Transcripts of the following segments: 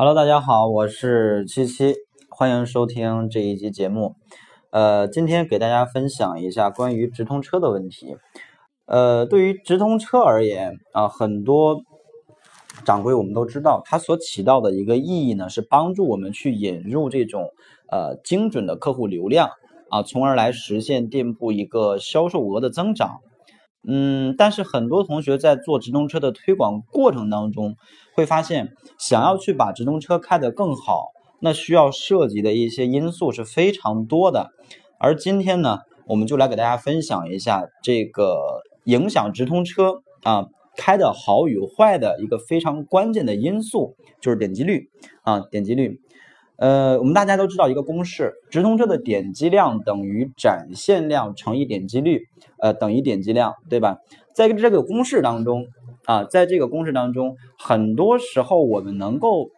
Hello，大家好，我是七七，欢迎收听这一集节目。呃，今天给大家分享一下关于直通车的问题。呃，对于直通车而言啊，很多掌柜我们都知道，它所起到的一个意义呢，是帮助我们去引入这种呃精准的客户流量啊，从而来实现店铺一个销售额的增长。嗯，但是很多同学在做直通车的推广过程当中，会发现想要去把直通车开得更好，那需要涉及的一些因素是非常多的。而今天呢，我们就来给大家分享一下这个影响直通车啊开的好与坏的一个非常关键的因素，就是点击率啊，点击率。呃，我们大家都知道一个公式，直通车的点击量等于展现量乘以点击率，呃，等于点击量，对吧？在这个公式当中啊，在这个公式当中，很多时候我们能够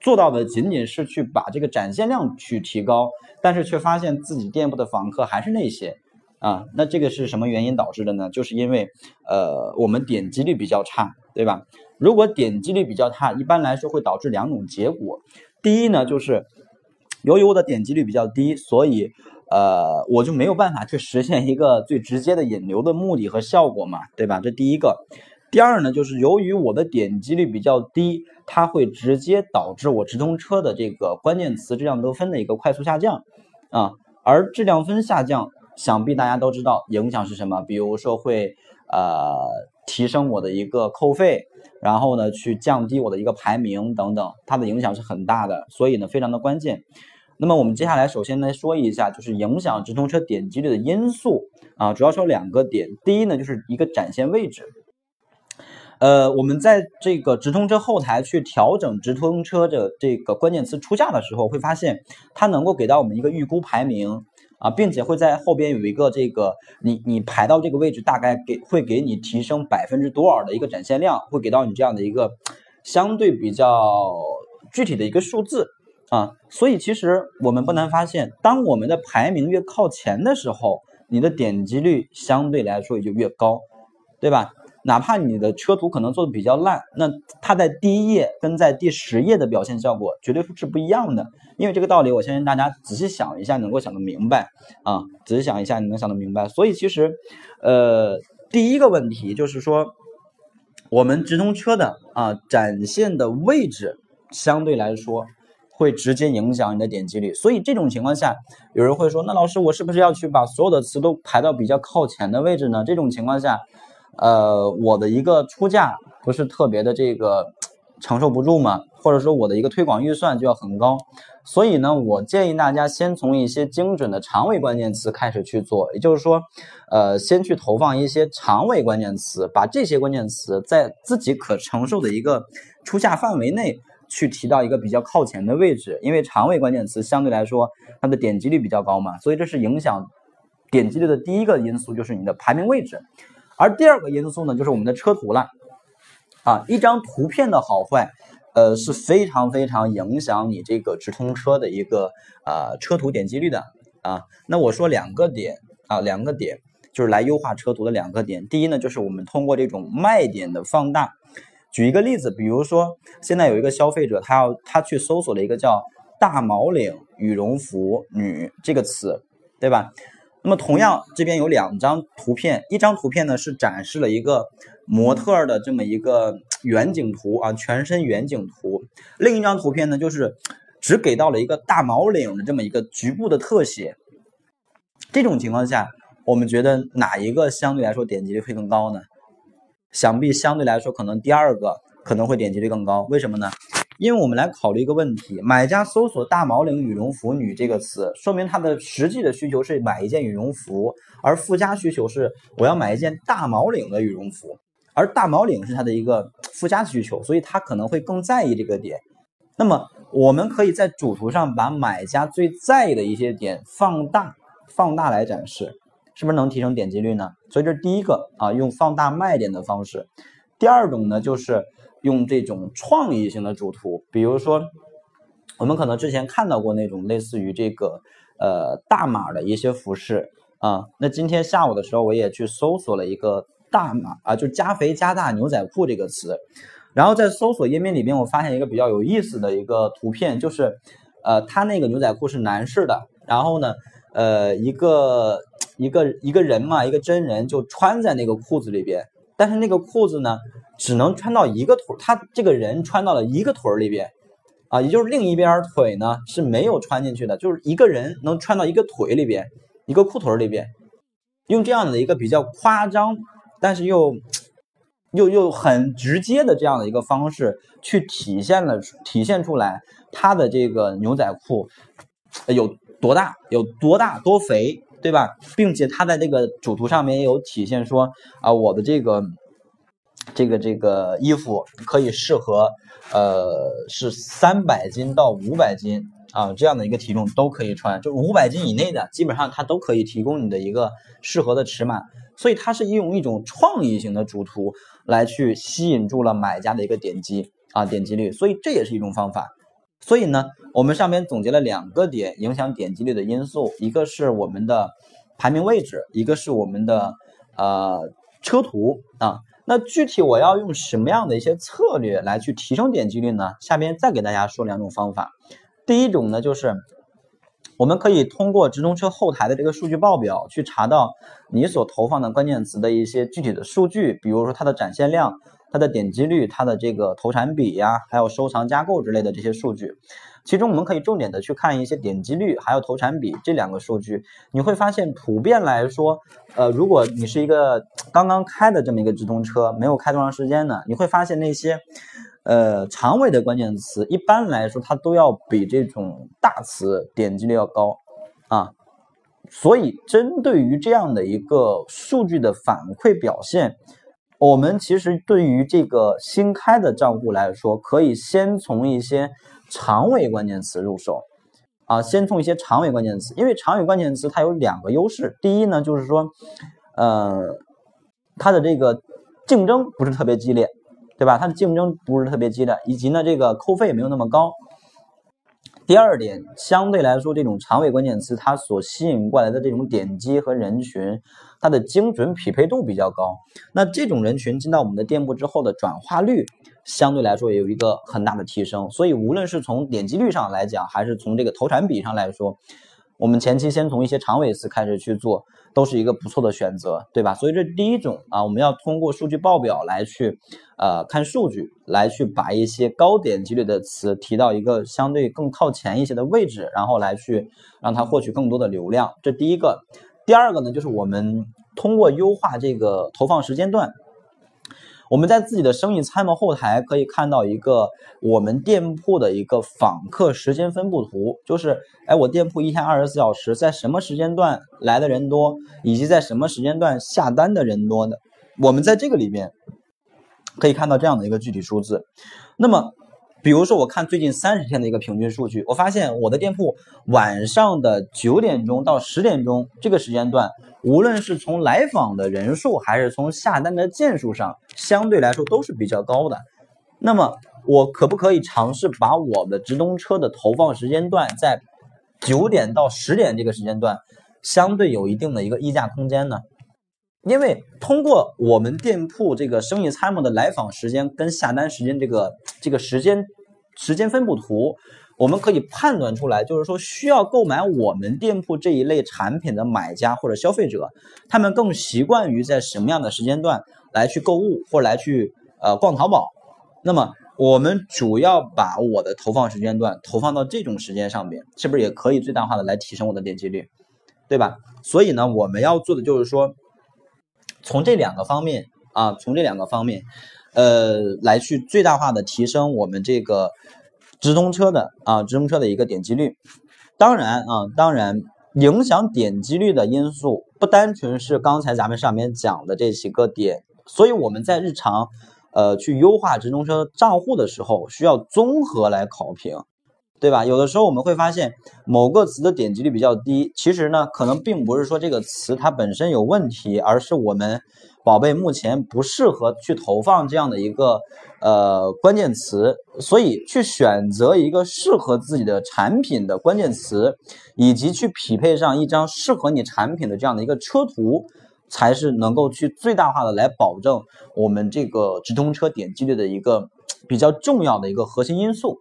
做到的仅仅是去把这个展现量去提高，但是却发现自己店铺的访客还是那些啊，那这个是什么原因导致的呢？就是因为呃，我们点击率比较差，对吧？如果点击率比较差，一般来说会导致两种结果。第一呢，就是由于我的点击率比较低，所以呃我就没有办法去实现一个最直接的引流的目的和效果嘛，对吧？这第一个。第二呢，就是由于我的点击率比较低，它会直接导致我直通车的这个关键词质量得分的一个快速下降啊。而质量分下降，想必大家都知道影响是什么？比如说会呃提升我的一个扣费。然后呢，去降低我的一个排名等等，它的影响是很大的，所以呢，非常的关键。那么我们接下来首先来说一下，就是影响直通车点击率的因素啊，主要说两个点。第一呢，就是一个展现位置。呃，我们在这个直通车后台去调整直通车的这个关键词出价的时候，会发现它能够给到我们一个预估排名。啊，并且会在后边有一个这个，你你排到这个位置，大概给会给你提升百分之多少的一个展现量，会给到你这样的一个相对比较具体的一个数字啊。所以其实我们不难发现，当我们的排名越靠前的时候，你的点击率相对来说也就越高，对吧？哪怕你的车图可能做的比较烂，那它在第一页跟在第十页的表现效果绝对是不一样的。因为这个道理，我相信大家仔细想一下能够想得明白啊，仔细想一下你能想得明白。所以其实，呃，第一个问题就是说，我们直通车的啊展现的位置相对来说会直接影响你的点击率。所以这种情况下，有人会说，那老师我是不是要去把所有的词都排到比较靠前的位置呢？这种情况下。呃，我的一个出价不是特别的这个承受不住嘛，或者说我的一个推广预算就要很高，所以呢，我建议大家先从一些精准的长尾关键词开始去做，也就是说，呃，先去投放一些长尾关键词，把这些关键词在自己可承受的一个出价范围内去提到一个比较靠前的位置，因为长尾关键词相对来说它的点击率比较高嘛，所以这是影响点击率的第一个因素，就是你的排名位置。而第二个因素呢，就是我们的车图了，啊，一张图片的好坏，呃，是非常非常影响你这个直通车的一个啊车图点击率的啊。那我说两个点啊，两个点就是来优化车图的两个点。第一呢，就是我们通过这种卖点的放大。举一个例子，比如说现在有一个消费者，他要他去搜索了一个叫“大毛领羽绒服女”这个词，对吧？那么同样，这边有两张图片，一张图片呢是展示了一个模特的这么一个远景图啊，全身远景图；另一张图片呢就是只给到了一个大毛领的这么一个局部的特写。这种情况下，我们觉得哪一个相对来说点击率会更高呢？想必相对来说可能第二个可能会点击率更高，为什么呢？因为我们来考虑一个问题，买家搜索“大毛领羽绒服女”这个词，说明他的实际的需求是买一件羽绒服，而附加需求是我要买一件大毛领的羽绒服，而大毛领是他的一个附加需求，所以他可能会更在意这个点。那么，我们可以在主图上把买家最在意的一些点放大、放大来展示，是不是能提升点击率呢？所以这是第一个啊，用放大卖点的方式。第二种呢，就是。用这种创意性的主图，比如说，我们可能之前看到过那种类似于这个呃大码的一些服饰啊。那今天下午的时候，我也去搜索了一个大码啊，就加肥加大牛仔裤这个词。然后在搜索页面里边，我发现一个比较有意思的一个图片，就是呃，它那个牛仔裤是男士的，然后呢，呃，一个一个一个人嘛，一个真人就穿在那个裤子里边，但是那个裤子呢，只能穿到一个腿，他这个人穿到了一个腿里边。啊，也就是另一边腿呢是没有穿进去的，就是一个人能穿到一个腿里边，一个裤腿里边，用这样的一个比较夸张，但是又又又很直接的这样的一个方式，去体现了体现出来他的这个牛仔裤有多大，有多大多肥，对吧？并且他在这个主图上面也有体现说啊，我的这个。这个这个衣服可以适合，呃，是三百斤到五百斤啊这样的一个体重都可以穿，就五百斤以内的，基本上它都可以提供你的一个适合的尺码。所以它是用一种创意型的主图来去吸引住了买家的一个点击啊点击率，所以这也是一种方法。所以呢，我们上面总结了两个点影响点击率的因素，一个是我们的排名位置，一个是我们的呃车图啊。那具体我要用什么样的一些策略来去提升点击率呢？下边再给大家说两种方法。第一种呢，就是我们可以通过直通车后台的这个数据报表去查到你所投放的关键词的一些具体的数据，比如说它的展现量、它的点击率、它的这个投产比呀，还有收藏加购之类的这些数据。其中我们可以重点的去看一些点击率，还有投产比这两个数据，你会发现普遍来说，呃，如果你是一个刚刚开的这么一个直通车，没有开多长时间呢，你会发现那些，呃，长尾的关键词一般来说它都要比这种大词点击率要高，啊，所以针对于这样的一个数据的反馈表现，我们其实对于这个新开的账户来说，可以先从一些。长尾关键词入手，啊，先从一些长尾关键词，因为长尾关键词它有两个优势，第一呢就是说，呃，它的这个竞争不是特别激烈，对吧？它的竞争不是特别激烈，以及呢这个扣费也没有那么高。第二点，相对来说，这种长尾关键词它所吸引过来的这种点击和人群，它的精准匹配度比较高。那这种人群进到我们的店铺之后的转化率，相对来说也有一个很大的提升。所以，无论是从点击率上来讲，还是从这个投产比上来说，我们前期先从一些长尾词开始去做，都是一个不错的选择，对吧？所以这第一种啊，我们要通过数据报表来去，呃，看数据，来去把一些高点击率的词提到一个相对更靠前一些的位置，然后来去让它获取更多的流量。这第一个，第二个呢，就是我们通过优化这个投放时间段。我们在自己的生意参谋后台可以看到一个我们店铺的一个访客时间分布图，就是哎，我店铺一天二十四小时，在什么时间段来的人多，以及在什么时间段下单的人多的，我们在这个里面可以看到这样的一个具体数字。那么，比如说我看最近三十天的一个平均数据，我发现我的店铺晚上的九点钟到十点钟这个时间段。无论是从来访的人数，还是从下单的件数上，相对来说都是比较高的。那么，我可不可以尝试把我的直通车的投放时间段在九点到十点这个时间段，相对有一定的一个溢价空间呢？因为通过我们店铺这个生意参谋的来访时间跟下单时间这个这个时间时间分布图。我们可以判断出来，就是说需要购买我们店铺这一类产品的买家或者消费者，他们更习惯于在什么样的时间段来去购物或来去呃逛淘宝。那么我们主要把我的投放时间段投放到这种时间上面，是不是也可以最大化的来提升我的点击率，对吧？所以呢，我们要做的就是说，从这两个方面啊，从这两个方面，呃，来去最大化的提升我们这个。直通车的啊，直通车的一个点击率，当然啊，当然影响点击率的因素不单纯是刚才咱们上面讲的这几个点，所以我们在日常呃去优化直通车账户的时候，需要综合来考评，对吧？有的时候我们会发现某个词的点击率比较低，其实呢，可能并不是说这个词它本身有问题，而是我们。宝贝目前不适合去投放这样的一个呃关键词，所以去选择一个适合自己的产品的关键词，以及去匹配上一张适合你产品的这样的一个车图，才是能够去最大化的来保证我们这个直通车点击率的一个比较重要的一个核心因素。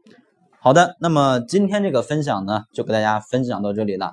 好的，那么今天这个分享呢，就给大家分享到这里了。